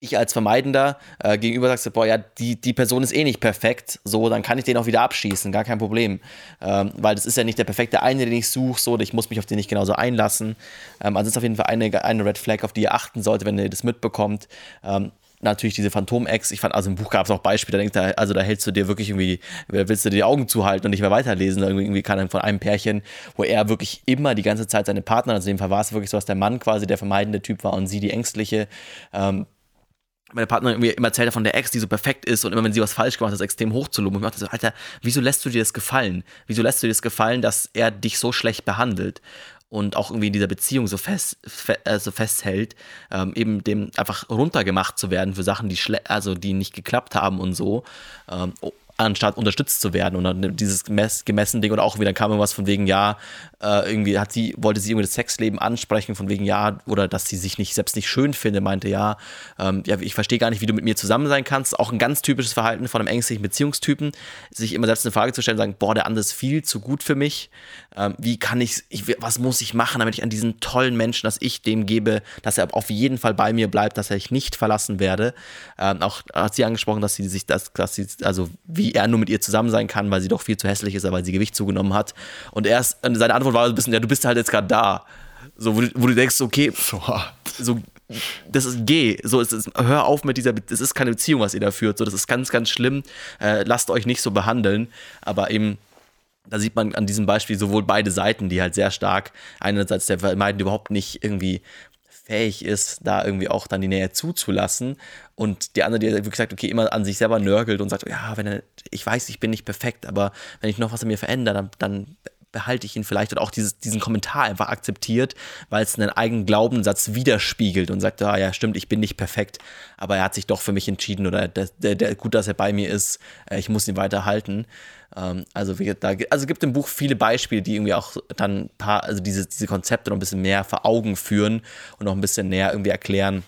ich als Vermeidender äh, gegenüber sagst, boah, ja, die, die Person ist eh nicht perfekt, so, dann kann ich den auch wieder abschießen, gar kein Problem. Ähm, weil das ist ja nicht der perfekte eine, den ich suche, so, ich muss mich auf den nicht genauso einlassen. Ähm, also ist auf jeden Fall eine, eine Red Flag, auf die ihr achten sollt, wenn ihr das mitbekommt. Ähm, natürlich diese Phantom-Ex, ich fand, also im Buch gab es auch Beispiele, da, denkst du, also da hältst du dir wirklich irgendwie, willst du dir die Augen zuhalten und nicht mehr weiterlesen, irgendwie kann dann von einem Pärchen, wo er wirklich immer die ganze Zeit seine Partner, also in dem Fall war es wirklich so, dass der Mann quasi der vermeidende Typ war und sie die ängstliche, ähm, meine Partnerin irgendwie immer erzählt von der Ex, die so perfekt ist und immer, wenn sie was falsch gemacht hat, extrem hochzuloben. Ich dachte so, Alter, wieso lässt du dir das gefallen? Wieso lässt du dir das gefallen, dass er dich so schlecht behandelt? Und auch irgendwie in dieser Beziehung so, fest, fe äh, so festhält, ähm, eben dem einfach runtergemacht zu werden für Sachen, die, also die nicht geklappt haben und so. Ähm, anstatt unterstützt zu werden. Und dieses gemessen Ding oder auch wieder kam irgendwas von wegen, ja, äh, irgendwie hat sie, wollte sie irgendwie das Sexleben ansprechen, von wegen, ja, oder dass sie sich nicht selbst nicht schön finde, meinte, ja, ähm, ja, ich verstehe gar nicht, wie du mit mir zusammen sein kannst. Auch ein ganz typisches Verhalten von einem ängstlichen Beziehungstypen, sich immer selbst eine Frage zu stellen, sagen, boah, der andere ist viel zu gut für mich. Ähm, wie kann ich, ich, was muss ich machen, damit ich an diesen tollen Menschen, dass ich dem gebe, dass er auf jeden Fall bei mir bleibt, dass er ich nicht verlassen werde. Ähm, auch hat sie angesprochen, dass sie sich das, dass sie, also wie er nur mit ihr zusammen sein kann, weil sie doch viel zu hässlich ist, weil sie Gewicht zugenommen hat. Und erst, seine Antwort war ein bisschen, ja, du bist halt jetzt gerade da. So, wo du, wo du denkst, okay, so, so das ist geh, so ist es, hör auf mit dieser, das ist keine Beziehung, was ihr da führt, so, das ist ganz, ganz schlimm, äh, lasst euch nicht so behandeln, aber eben, da sieht man an diesem Beispiel sowohl beide Seiten, die halt sehr stark, einerseits der Vermeiden überhaupt nicht irgendwie fähig ist, da irgendwie auch dann die Nähe zuzulassen. Und die andere, die wirklich sagt, okay, immer an sich selber nörgelt und sagt, ja, wenn er, ich weiß, ich bin nicht perfekt, aber wenn ich noch was an mir verändere, dann, dann behalte ich ihn vielleicht oder auch dieses, diesen Kommentar einfach akzeptiert, weil es einen eigenen Glaubenssatz widerspiegelt und sagt, ah ja, stimmt, ich bin nicht perfekt, aber er hat sich doch für mich entschieden oder der, der, der, gut, dass er bei mir ist, äh, ich muss ihn weiterhalten. Ähm, also, da, also gibt im Buch viele Beispiele, die irgendwie auch dann paar, also diese, diese Konzepte noch ein bisschen mehr vor Augen führen und noch ein bisschen näher irgendwie erklären,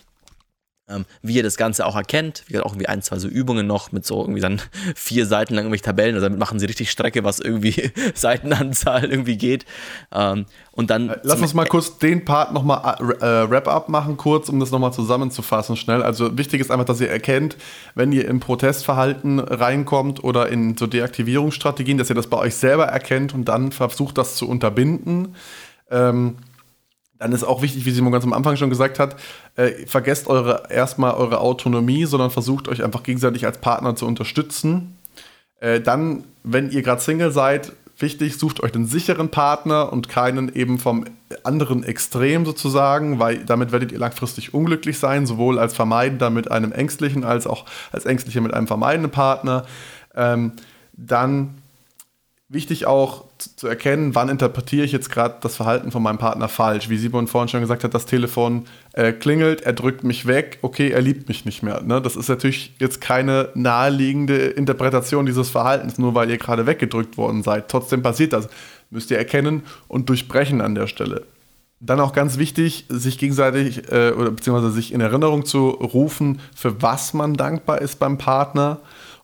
wie ihr das Ganze auch erkennt. Wie auch irgendwie ein, zwei so Übungen noch mit so irgendwie dann vier Seiten lang irgendwelche Tabellen. Also damit machen sie richtig Strecke, was irgendwie Seitenanzahl irgendwie geht. Ähm, und dann. Äh, lass uns mal kurz den Part nochmal äh, Wrap-up machen, kurz, um das nochmal zusammenzufassen, schnell. Also wichtig ist einfach, dass ihr erkennt, wenn ihr im Protestverhalten reinkommt oder in so Deaktivierungsstrategien, dass ihr das bei euch selber erkennt und dann versucht, das zu unterbinden. Ähm, dann ist auch wichtig, wie Simon ganz am Anfang schon gesagt hat, äh, vergesst eure erstmal eure Autonomie, sondern versucht euch einfach gegenseitig als Partner zu unterstützen. Äh, dann, wenn ihr gerade Single seid, wichtig, sucht euch einen sicheren Partner und keinen eben vom anderen Extrem sozusagen, weil damit werdet ihr langfristig unglücklich sein, sowohl als Vermeidender mit einem ängstlichen als auch als Ängstlicher mit einem vermeidenden Partner. Ähm, dann wichtig auch zu erkennen, wann interpretiere ich jetzt gerade das Verhalten von meinem Partner falsch. Wie Simon vorhin schon gesagt hat, das Telefon äh, klingelt, er drückt mich weg, okay, er liebt mich nicht mehr. Ne? Das ist natürlich jetzt keine naheliegende Interpretation dieses Verhaltens, nur weil ihr gerade weggedrückt worden seid. Trotzdem passiert das. Müsst ihr erkennen und durchbrechen an der Stelle. Dann auch ganz wichtig, sich gegenseitig äh, oder beziehungsweise sich in Erinnerung zu rufen, für was man dankbar ist beim Partner.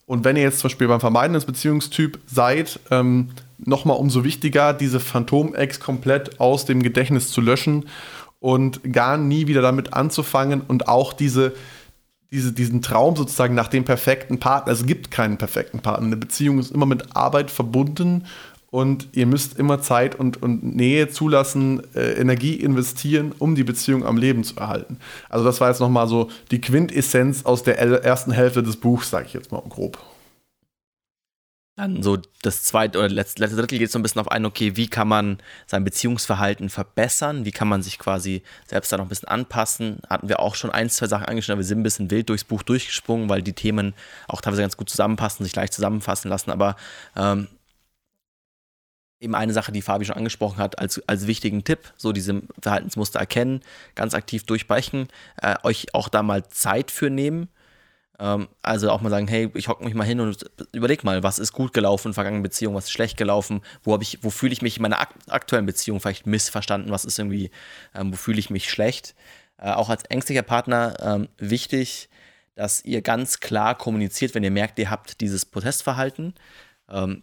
Und wenn ihr jetzt zum Beispiel beim Vermeiden des Beziehungstyp seid, ähm, nochmal umso wichtiger, diese Phantom-Ex komplett aus dem Gedächtnis zu löschen und gar nie wieder damit anzufangen und auch diese, diese, diesen Traum sozusagen nach dem perfekten Partner. Es gibt keinen perfekten Partner. Eine Beziehung ist immer mit Arbeit verbunden und ihr müsst immer Zeit und, und Nähe zulassen, äh, Energie investieren, um die Beziehung am Leben zu erhalten. Also das war jetzt nochmal so die Quintessenz aus der ersten Hälfte des Buchs, sage ich jetzt mal grob. Dann so das zweite oder letzte, letzte Drittel geht so ein bisschen auf ein, okay, wie kann man sein Beziehungsverhalten verbessern? Wie kann man sich quasi selbst da noch ein bisschen anpassen? Hatten wir auch schon ein, zwei Sachen angeschaut, aber wir sind ein bisschen wild durchs Buch durchgesprungen, weil die Themen auch teilweise ganz gut zusammenpassen, sich leicht zusammenfassen lassen. Aber ähm, eben eine Sache, die Fabi schon angesprochen hat, als, als wichtigen Tipp, so diese Verhaltensmuster erkennen, ganz aktiv durchbrechen, äh, euch auch da mal Zeit für nehmen also auch mal sagen, hey, ich hocke mich mal hin und überleg mal, was ist gut gelaufen in vergangenen Beziehungen, was ist schlecht gelaufen, wo ich, wo fühle ich mich in meiner aktuellen Beziehung vielleicht missverstanden, was ist irgendwie, ähm, wo fühle ich mich schlecht. Äh, auch als ängstlicher Partner ähm, wichtig, dass ihr ganz klar kommuniziert, wenn ihr merkt, ihr habt dieses Protestverhalten. Ähm,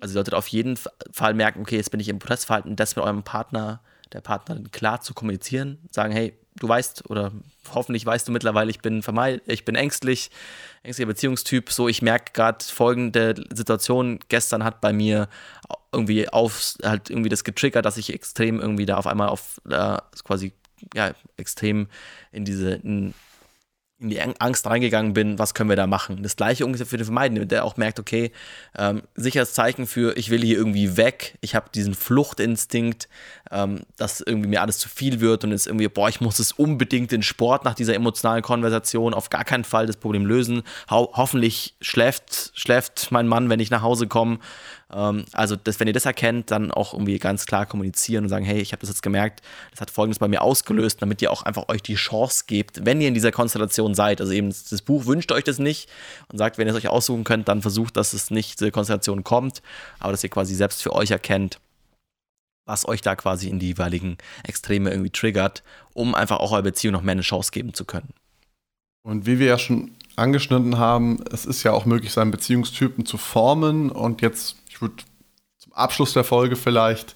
also ihr solltet auf jeden Fall merken, okay, jetzt bin ich im Protestverhalten, das mit eurem Partner, der Partnerin klar zu kommunizieren, sagen, hey, du weißt oder hoffentlich weißt du mittlerweile, ich bin ich bin ängstlich, ängstlicher Beziehungstyp. So, ich merke gerade folgende Situation. Gestern hat bei mir irgendwie auf halt irgendwie das getriggert, dass ich extrem irgendwie da auf einmal auf äh, quasi ja extrem in diese in, in die Angst reingegangen bin, was können wir da machen? Das gleiche ungefähr für den Vermeiden, der auch merkt, okay, ähm, sicheres Zeichen für, ich will hier irgendwie weg, ich habe diesen Fluchtinstinkt, ähm, dass irgendwie mir alles zu viel wird und jetzt irgendwie, boah, ich muss es unbedingt den Sport nach dieser emotionalen Konversation auf gar keinen Fall das Problem lösen. Ho hoffentlich schläft, schläft mein Mann, wenn ich nach Hause komme also, das, wenn ihr das erkennt, dann auch irgendwie ganz klar kommunizieren und sagen, hey, ich habe das jetzt gemerkt, das hat Folgendes bei mir ausgelöst, damit ihr auch einfach euch die Chance gebt, wenn ihr in dieser Konstellation seid. Also eben das Buch wünscht euch das nicht und sagt, wenn ihr es euch aussuchen könnt, dann versucht, dass es nicht diese Konstellation kommt, aber dass ihr quasi selbst für euch erkennt, was euch da quasi in die jeweiligen Extreme irgendwie triggert, um einfach auch eurer Beziehung noch mehr eine Chance geben zu können. Und wie wir ja schon angeschnitten haben, es ist ja auch möglich, seinen Beziehungstypen zu formen. Und jetzt, ich würde zum Abschluss der Folge vielleicht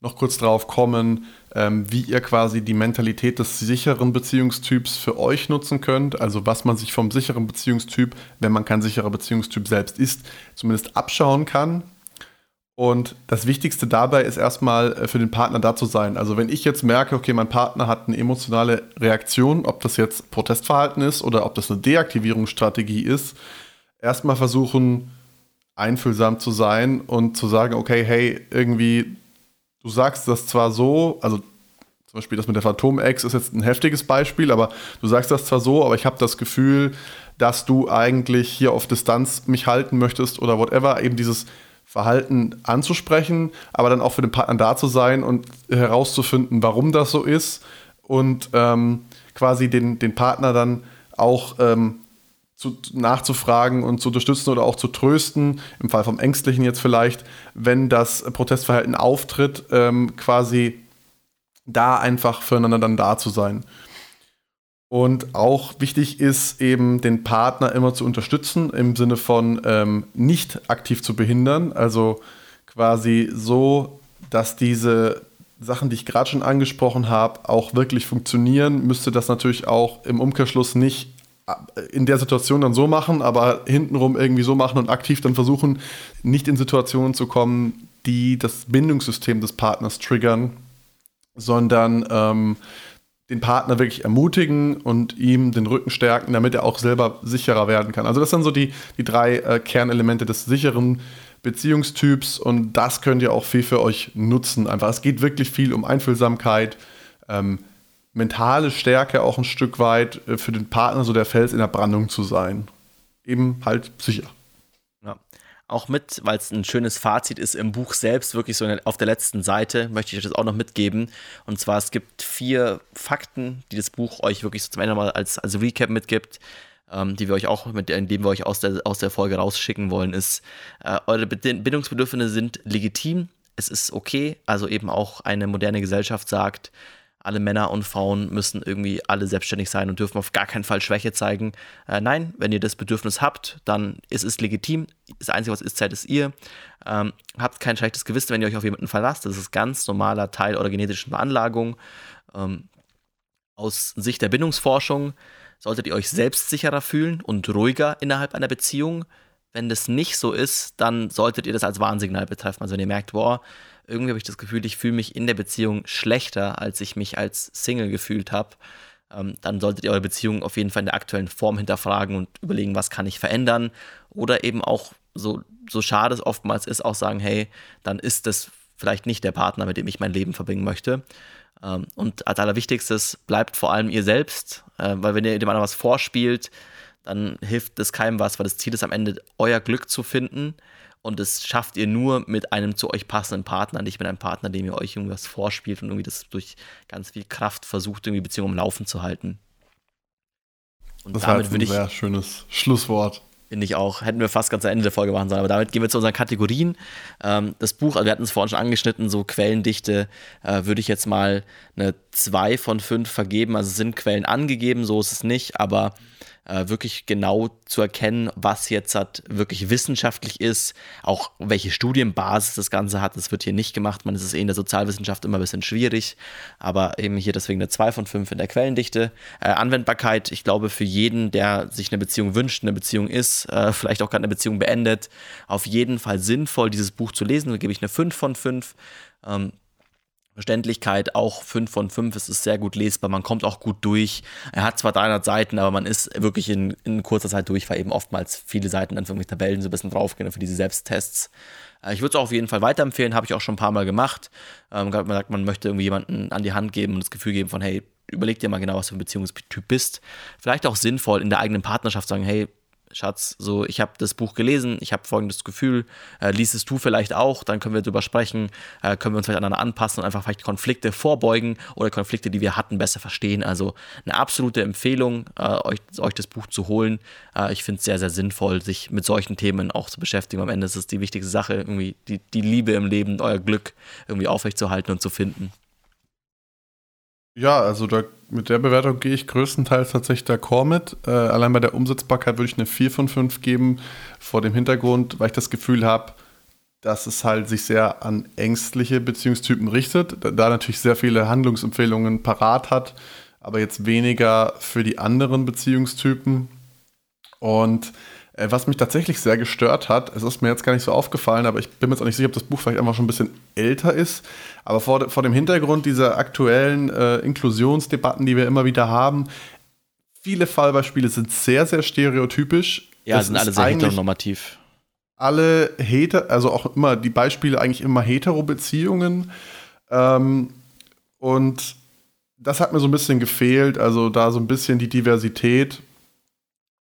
noch kurz drauf kommen, ähm, wie ihr quasi die Mentalität des sicheren Beziehungstyps für euch nutzen könnt. Also was man sich vom sicheren Beziehungstyp, wenn man kein sicherer Beziehungstyp selbst ist, zumindest abschauen kann. Und das Wichtigste dabei ist erstmal äh, für den Partner da zu sein. Also wenn ich jetzt merke, okay, mein Partner hat eine emotionale Reaktion, ob das jetzt Protestverhalten ist oder ob das eine Deaktivierungsstrategie ist, erstmal versuchen, einfühlsam zu sein und zu sagen, okay, hey, irgendwie, du sagst das zwar so, also zum Beispiel das mit der Phantom-Ex ist jetzt ein heftiges Beispiel, aber du sagst das zwar so, aber ich habe das Gefühl, dass du eigentlich hier auf Distanz mich halten möchtest oder whatever, eben dieses Verhalten anzusprechen, aber dann auch für den Partner da zu sein und herauszufinden, warum das so ist und ähm, quasi den, den Partner dann auch ähm, zu, nachzufragen und zu unterstützen oder auch zu trösten, im Fall vom Ängstlichen jetzt vielleicht, wenn das Protestverhalten auftritt, ähm, quasi da einfach füreinander dann da zu sein. Und auch wichtig ist eben, den Partner immer zu unterstützen, im Sinne von ähm, nicht aktiv zu behindern. Also quasi so, dass diese Sachen, die ich gerade schon angesprochen habe, auch wirklich funktionieren, müsste das natürlich auch im Umkehrschluss nicht in der Situation dann so machen, aber hintenrum irgendwie so machen und aktiv dann versuchen, nicht in Situationen zu kommen, die das Bindungssystem des Partners triggern, sondern ähm, den Partner wirklich ermutigen und ihm den Rücken stärken, damit er auch selber sicherer werden kann. Also das sind so die, die drei äh, Kernelemente des sicheren Beziehungstyps und das könnt ihr auch viel für euch nutzen. Einfach, es geht wirklich viel um Einfühlsamkeit, ähm, mentale Stärke auch ein Stück weit äh, für den Partner, so der Fels in der Brandung zu sein. Eben halt sicher. Ja auch mit, weil es ein schönes Fazit ist im Buch selbst, wirklich so auf der letzten Seite, möchte ich euch das auch noch mitgeben. Und zwar, es gibt vier Fakten, die das Buch euch wirklich so zum Ende mal als, als Recap mitgibt, ähm, die wir euch auch, mit indem wir euch aus der, aus der Folge rausschicken wollen, ist, äh, eure Bindungsbedürfnisse sind legitim, es ist okay, also eben auch eine moderne Gesellschaft sagt, alle Männer und Frauen müssen irgendwie alle selbstständig sein und dürfen auf gar keinen Fall Schwäche zeigen. Äh, nein, wenn ihr das Bedürfnis habt, dann ist es legitim. Das Einzige, was ist, Zeit ist ihr. Ähm, habt kein schlechtes Gewissen, wenn ihr euch auf jemanden verlasst. Das ist ganz normaler Teil eurer genetischen Veranlagung. Ähm, aus Sicht der Bindungsforschung solltet ihr euch selbstsicherer fühlen und ruhiger innerhalb einer Beziehung. Wenn das nicht so ist, dann solltet ihr das als Warnsignal betreffen. Also wenn ihr merkt, boah, irgendwie habe ich das Gefühl, ich fühle mich in der Beziehung schlechter, als ich mich als Single gefühlt habe. Ähm, dann solltet ihr eure Beziehung auf jeden Fall in der aktuellen Form hinterfragen und überlegen, was kann ich verändern. Oder eben auch, so, so schade es oftmals ist, auch sagen, hey, dann ist das vielleicht nicht der Partner, mit dem ich mein Leben verbringen möchte. Ähm, und als allerwichtigstes, bleibt vor allem ihr selbst, äh, weil wenn ihr dem anderen was vorspielt, dann hilft es keinem was, weil das Ziel ist am Ende, euer Glück zu finden und das schafft ihr nur mit einem zu euch passenden Partner, nicht mit einem Partner, dem ihr euch irgendwas vorspielt und irgendwie das durch ganz viel Kraft versucht, irgendwie Beziehungen am Laufen zu halten. Und das damit würde ich. Sehr schönes Schlusswort. Finde ich auch. Hätten wir fast ganz am Ende der Folge machen sollen. Aber damit gehen wir zu unseren Kategorien. Ähm, das Buch, also wir hatten es vorhin schon angeschnitten, so Quellendichte, äh, würde ich jetzt mal eine 2 von 5 vergeben. Also sind Quellen angegeben, so ist es nicht, aber äh, wirklich genau zu erkennen, was jetzt hat, wirklich wissenschaftlich ist, auch welche Studienbasis das Ganze hat. Das wird hier nicht gemacht. Man ist es eh in der Sozialwissenschaft immer ein bisschen schwierig, aber eben hier deswegen eine 2 von 5 in der Quellendichte. Äh, Anwendbarkeit, ich glaube, für jeden, der sich eine Beziehung wünscht, eine Beziehung ist, äh, vielleicht auch gerade eine Beziehung beendet, auf jeden Fall sinnvoll, dieses Buch zu lesen. Da gebe ich eine 5 von 5. Ähm, Verständlichkeit auch 5 von 5, es ist sehr gut lesbar, man kommt auch gut durch. Er hat zwar 300 Seiten, aber man ist wirklich in, in kurzer Zeit durch, weil eben oftmals viele Seiten dann irgendwelche Tabellen so ein bisschen draufgehen für diese Selbsttests. Äh, ich würde es auf jeden Fall weiterempfehlen, habe ich auch schon ein paar Mal gemacht. Ähm, man sagt, man möchte irgendwie jemanden an die Hand geben und das Gefühl geben von, hey, überleg dir mal genau, was für ein Beziehungstyp bist. Vielleicht auch sinnvoll in der eigenen Partnerschaft sagen, hey, Schatz, so ich habe das Buch gelesen, ich habe folgendes Gefühl, äh, liest du vielleicht auch, dann können wir darüber sprechen, äh, können wir uns vielleicht aneinander anpassen und einfach vielleicht Konflikte vorbeugen oder Konflikte, die wir hatten, besser verstehen. Also eine absolute Empfehlung, äh, euch, euch das Buch zu holen. Äh, ich finde es sehr, sehr sinnvoll, sich mit solchen Themen auch zu beschäftigen. Am Ende ist es die wichtigste Sache, irgendwie die, die Liebe im Leben, euer Glück irgendwie aufrechtzuerhalten und zu finden. Ja, also da, mit der Bewertung gehe ich größtenteils tatsächlich d'accord mit. Äh, allein bei der Umsetzbarkeit würde ich eine 4 von 5 geben, vor dem Hintergrund, weil ich das Gefühl habe, dass es halt sich sehr an ängstliche Beziehungstypen richtet, da, natürlich sehr viele Handlungsempfehlungen parat hat, aber jetzt weniger für die anderen Beziehungstypen. Und was mich tatsächlich sehr gestört hat, es ist mir jetzt gar nicht so aufgefallen, aber ich bin mir jetzt auch nicht sicher, ob das Buch vielleicht einfach schon ein bisschen älter ist. Aber vor, vor dem Hintergrund dieser aktuellen äh, Inklusionsdebatten, die wir immer wieder haben, viele Fallbeispiele sind sehr, sehr stereotypisch. Ja, es sind alle sehr heteronormativ. Alle Heter, also auch immer die Beispiele eigentlich immer hetero-Beziehungen. Ähm, und das hat mir so ein bisschen gefehlt, also da so ein bisschen die Diversität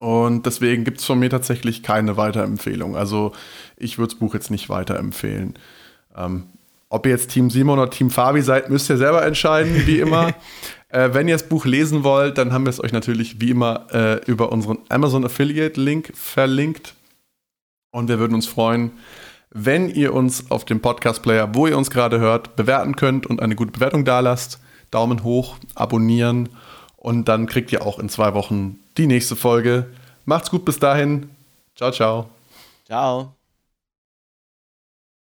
und deswegen gibt es von mir tatsächlich keine Weiterempfehlung. Also ich würde das Buch jetzt nicht weiterempfehlen. Ähm, ob ihr jetzt Team Simon oder Team Fabi seid, müsst ihr selber entscheiden, wie immer. äh, wenn ihr das Buch lesen wollt, dann haben wir es euch natürlich wie immer äh, über unseren Amazon Affiliate Link verlinkt. Und wir würden uns freuen, wenn ihr uns auf dem Podcast Player, wo ihr uns gerade hört, bewerten könnt und eine gute Bewertung dalasst. Daumen hoch, abonnieren und dann kriegt ihr auch in zwei Wochen die nächste Folge. Macht's gut bis dahin. Ciao, ciao. Ciao.